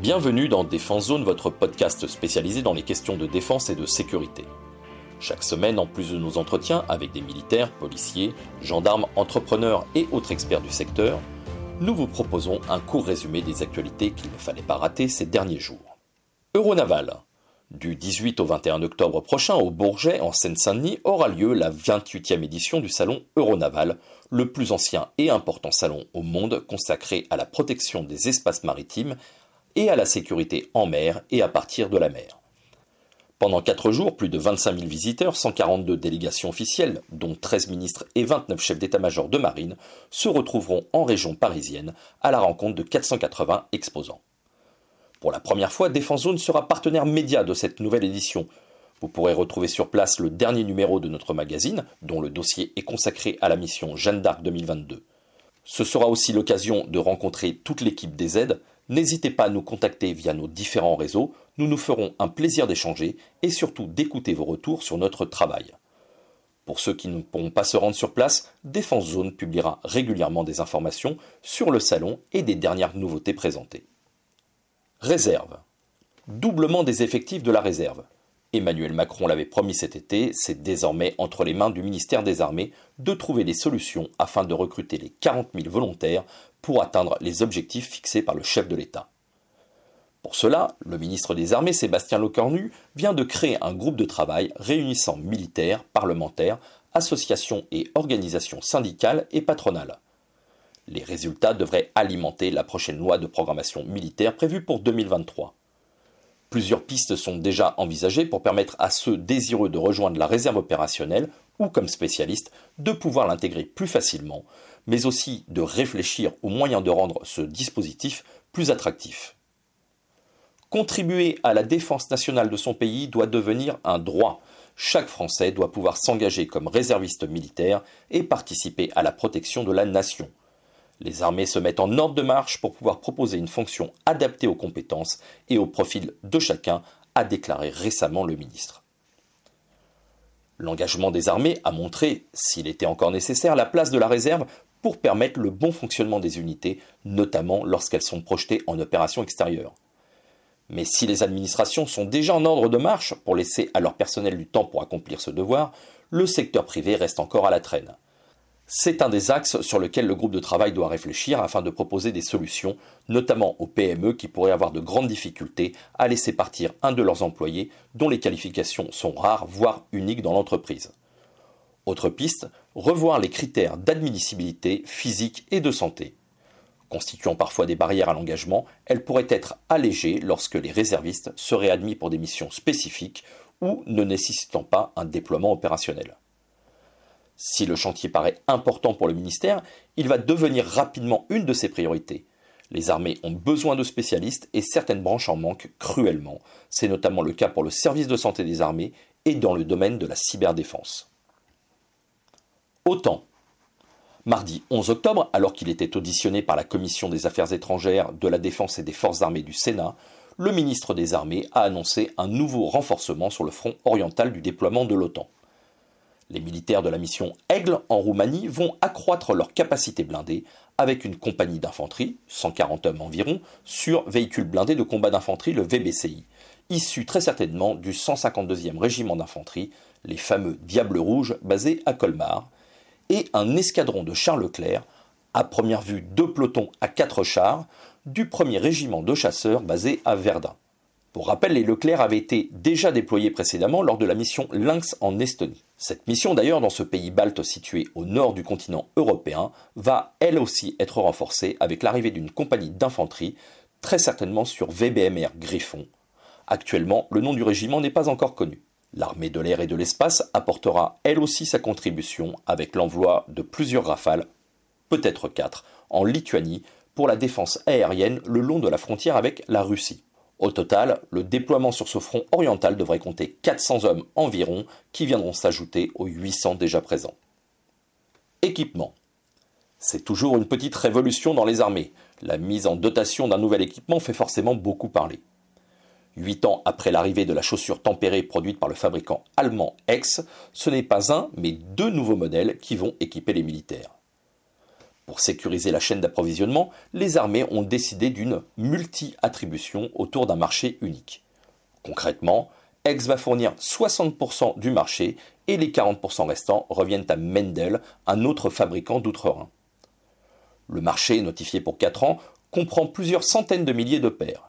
Bienvenue dans Défense Zone, votre podcast spécialisé dans les questions de défense et de sécurité. Chaque semaine, en plus de nos entretiens avec des militaires, policiers, gendarmes, entrepreneurs et autres experts du secteur, nous vous proposons un court résumé des actualités qu'il ne fallait pas rater ces derniers jours. Euronaval. Du 18 au 21 octobre prochain au Bourget, en Seine-Saint-Denis, aura lieu la 28e édition du salon Euronaval, le plus ancien et important salon au monde consacré à la protection des espaces maritimes et à la sécurité en mer et à partir de la mer. Pendant 4 jours, plus de 25 000 visiteurs, 142 délégations officielles, dont 13 ministres et 29 chefs d'état-major de marine, se retrouveront en région parisienne à la rencontre de 480 exposants. Pour la première fois, Défense Zone sera partenaire média de cette nouvelle édition. Vous pourrez retrouver sur place le dernier numéro de notre magazine, dont le dossier est consacré à la mission Jeanne d'Arc 2022. Ce sera aussi l'occasion de rencontrer toute l'équipe des aides, N'hésitez pas à nous contacter via nos différents réseaux, nous nous ferons un plaisir d'échanger et surtout d'écouter vos retours sur notre travail. Pour ceux qui ne pourront pas se rendre sur place, Défense Zone publiera régulièrement des informations sur le salon et des dernières nouveautés présentées. Réserve. Doublement des effectifs de la réserve. Emmanuel Macron l'avait promis cet été, c'est désormais entre les mains du ministère des Armées de trouver des solutions afin de recruter les 40 000 volontaires pour atteindre les objectifs fixés par le chef de l'État. Pour cela, le ministre des Armées, Sébastien Lecornu, vient de créer un groupe de travail réunissant militaires, parlementaires, associations et organisations syndicales et patronales. Les résultats devraient alimenter la prochaine loi de programmation militaire prévue pour 2023. Plusieurs pistes sont déjà envisagées pour permettre à ceux désireux de rejoindre la réserve opérationnelle ou comme spécialistes de pouvoir l'intégrer plus facilement, mais aussi de réfléchir aux moyens de rendre ce dispositif plus attractif. Contribuer à la défense nationale de son pays doit devenir un droit. Chaque Français doit pouvoir s'engager comme réserviste militaire et participer à la protection de la nation. Les armées se mettent en ordre de marche pour pouvoir proposer une fonction adaptée aux compétences et au profil de chacun, a déclaré récemment le ministre. L'engagement des armées a montré, s'il était encore nécessaire, la place de la réserve pour permettre le bon fonctionnement des unités, notamment lorsqu'elles sont projetées en opération extérieure. Mais si les administrations sont déjà en ordre de marche pour laisser à leur personnel du temps pour accomplir ce devoir, le secteur privé reste encore à la traîne. C'est un des axes sur lequel le groupe de travail doit réfléchir afin de proposer des solutions, notamment aux PME qui pourraient avoir de grandes difficultés à laisser partir un de leurs employés dont les qualifications sont rares, voire uniques dans l'entreprise. Autre piste, revoir les critères d'admissibilité physique et de santé. Constituant parfois des barrières à l'engagement, elles pourraient être allégées lorsque les réservistes seraient admis pour des missions spécifiques ou ne nécessitant pas un déploiement opérationnel. Si le chantier paraît important pour le ministère, il va devenir rapidement une de ses priorités. Les armées ont besoin de spécialistes et certaines branches en manquent cruellement. C'est notamment le cas pour le service de santé des armées et dans le domaine de la cyberdéfense. Autant. Mardi 11 octobre, alors qu'il était auditionné par la Commission des Affaires étrangères, de la Défense et des Forces armées du Sénat, le ministre des Armées a annoncé un nouveau renforcement sur le front oriental du déploiement de l'OTAN. Les militaires de la mission Aigle en Roumanie vont accroître leur capacité blindée avec une compagnie d'infanterie, 140 hommes environ, sur véhicule blindé de combat d'infanterie, le VBCI, issu très certainement du 152e régiment d'infanterie, les fameux Diables Rouges basés à Colmar, et un escadron de chars Leclerc, à première vue deux pelotons à quatre chars, du 1er régiment de chasseurs basé à Verdun. Pour rappel, les Leclerc avaient été déjà déployés précédemment lors de la mission Lynx en Estonie. Cette mission d'ailleurs dans ce pays balte situé au nord du continent européen va elle aussi être renforcée avec l'arrivée d'une compagnie d'infanterie, très certainement sur VBMR Griffon. Actuellement, le nom du régiment n'est pas encore connu. L'armée de l'air et de l'espace apportera elle aussi sa contribution avec l'envoi de plusieurs rafales, peut-être quatre, en Lituanie pour la défense aérienne le long de la frontière avec la Russie. Au total, le déploiement sur ce front oriental devrait compter 400 hommes environ qui viendront s'ajouter aux 800 déjà présents. Équipement. C'est toujours une petite révolution dans les armées. La mise en dotation d'un nouvel équipement fait forcément beaucoup parler. Huit ans après l'arrivée de la chaussure tempérée produite par le fabricant allemand X, ce n'est pas un, mais deux nouveaux modèles qui vont équiper les militaires. Pour sécuriser la chaîne d'approvisionnement, les armées ont décidé d'une multi-attribution autour d'un marché unique. Concrètement, Aix va fournir 60% du marché et les 40% restants reviennent à Mendel, un autre fabricant d'outre-Rhin. Le marché, notifié pour 4 ans, comprend plusieurs centaines de milliers de paires.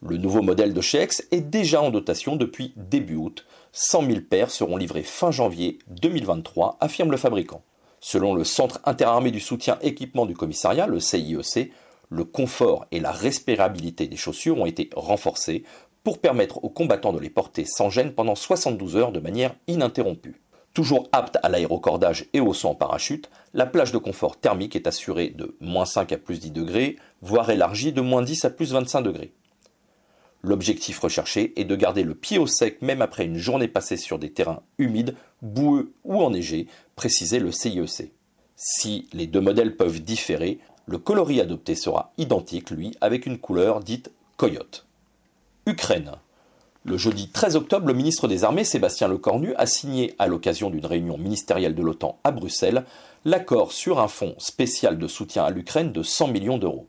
Le nouveau modèle de chez Aix est déjà en dotation depuis début août. 100 000 paires seront livrées fin janvier 2023, affirme le fabricant. Selon le Centre interarmé du soutien équipement du commissariat, le CIEC, e le confort et la respirabilité des chaussures ont été renforcés pour permettre aux combattants de les porter sans gêne pendant 72 heures de manière ininterrompue. Toujours apte à l'aérocordage et au saut en parachute, la plage de confort thermique est assurée de moins 5 à plus 10 degrés, voire élargie de moins 10 à plus 25 degrés. L'objectif recherché est de garder le pied au sec même après une journée passée sur des terrains humides, boueux ou enneigés, précisait le CIEC. E si les deux modèles peuvent différer, le coloris adopté sera identique, lui, avec une couleur dite coyote. Ukraine. Le jeudi 13 octobre, le ministre des Armées, Sébastien Lecornu, a signé, à l'occasion d'une réunion ministérielle de l'OTAN à Bruxelles, l'accord sur un fonds spécial de soutien à l'Ukraine de 100 millions d'euros.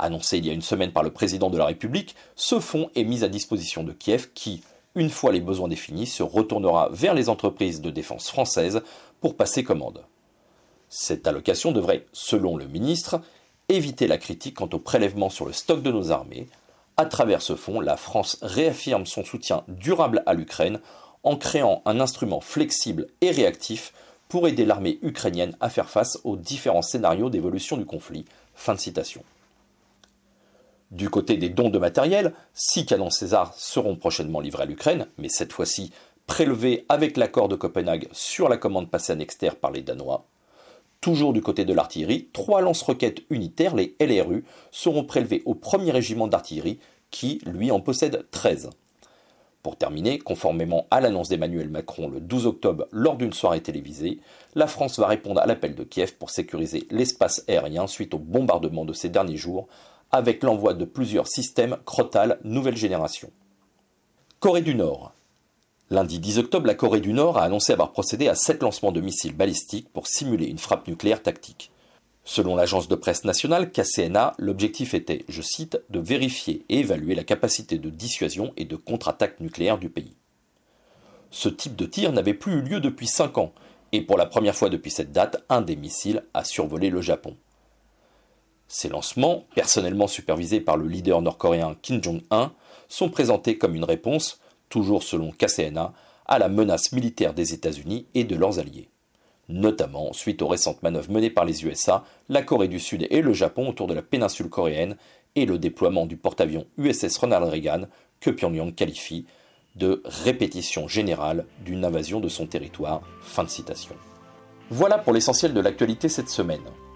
Annoncé il y a une semaine par le président de la République, ce fonds est mis à disposition de Kiev qui, une fois les besoins définis, se retournera vers les entreprises de défense françaises pour passer commande. Cette allocation devrait, selon le ministre, éviter la critique quant au prélèvement sur le stock de nos armées, à travers ce fonds, la France réaffirme son soutien durable à l'Ukraine en créant un instrument flexible et réactif pour aider l'armée ukrainienne à faire face aux différents scénarios d'évolution du conflit. Fin de citation. Du côté des dons de matériel, six canons César seront prochainement livrés à l'Ukraine, mais cette fois-ci prélevés avec l'accord de Copenhague sur la commande passée à Nexter par les Danois. Toujours du côté de l'artillerie, trois lance-roquettes unitaires, les LRU, seront prélevés au premier régiment d'artillerie qui, lui, en possède 13. Pour terminer, conformément à l'annonce d'Emmanuel Macron le 12 octobre lors d'une soirée télévisée, la France va répondre à l'appel de Kiev pour sécuriser l'espace aérien suite au bombardement de ces derniers jours avec l'envoi de plusieurs systèmes Crotal nouvelle génération. Corée du Nord. Lundi 10 octobre, la Corée du Nord a annoncé avoir procédé à sept lancements de missiles balistiques pour simuler une frappe nucléaire tactique. Selon l'agence de presse nationale KCNA, l'objectif était, je cite, de vérifier et évaluer la capacité de dissuasion et de contre-attaque nucléaire du pays. Ce type de tir n'avait plus eu lieu depuis 5 ans, et pour la première fois depuis cette date, un des missiles a survolé le Japon. Ces lancements, personnellement supervisés par le leader nord-coréen Kim Jong-un, sont présentés comme une réponse toujours selon KCNA, à la menace militaire des États-Unis et de leurs alliés. Notamment suite aux récentes manœuvres menées par les USA, la Corée du Sud et le Japon autour de la péninsule coréenne et le déploiement du porte-avions USS Ronald Reagan que Pyongyang qualifie de répétition générale d'une invasion de son territoire. Fin de citation. Voilà pour l'essentiel de l'actualité cette semaine.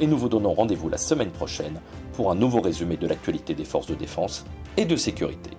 et nous vous donnons rendez-vous la semaine prochaine pour un nouveau résumé de l'actualité des forces de défense et de sécurité.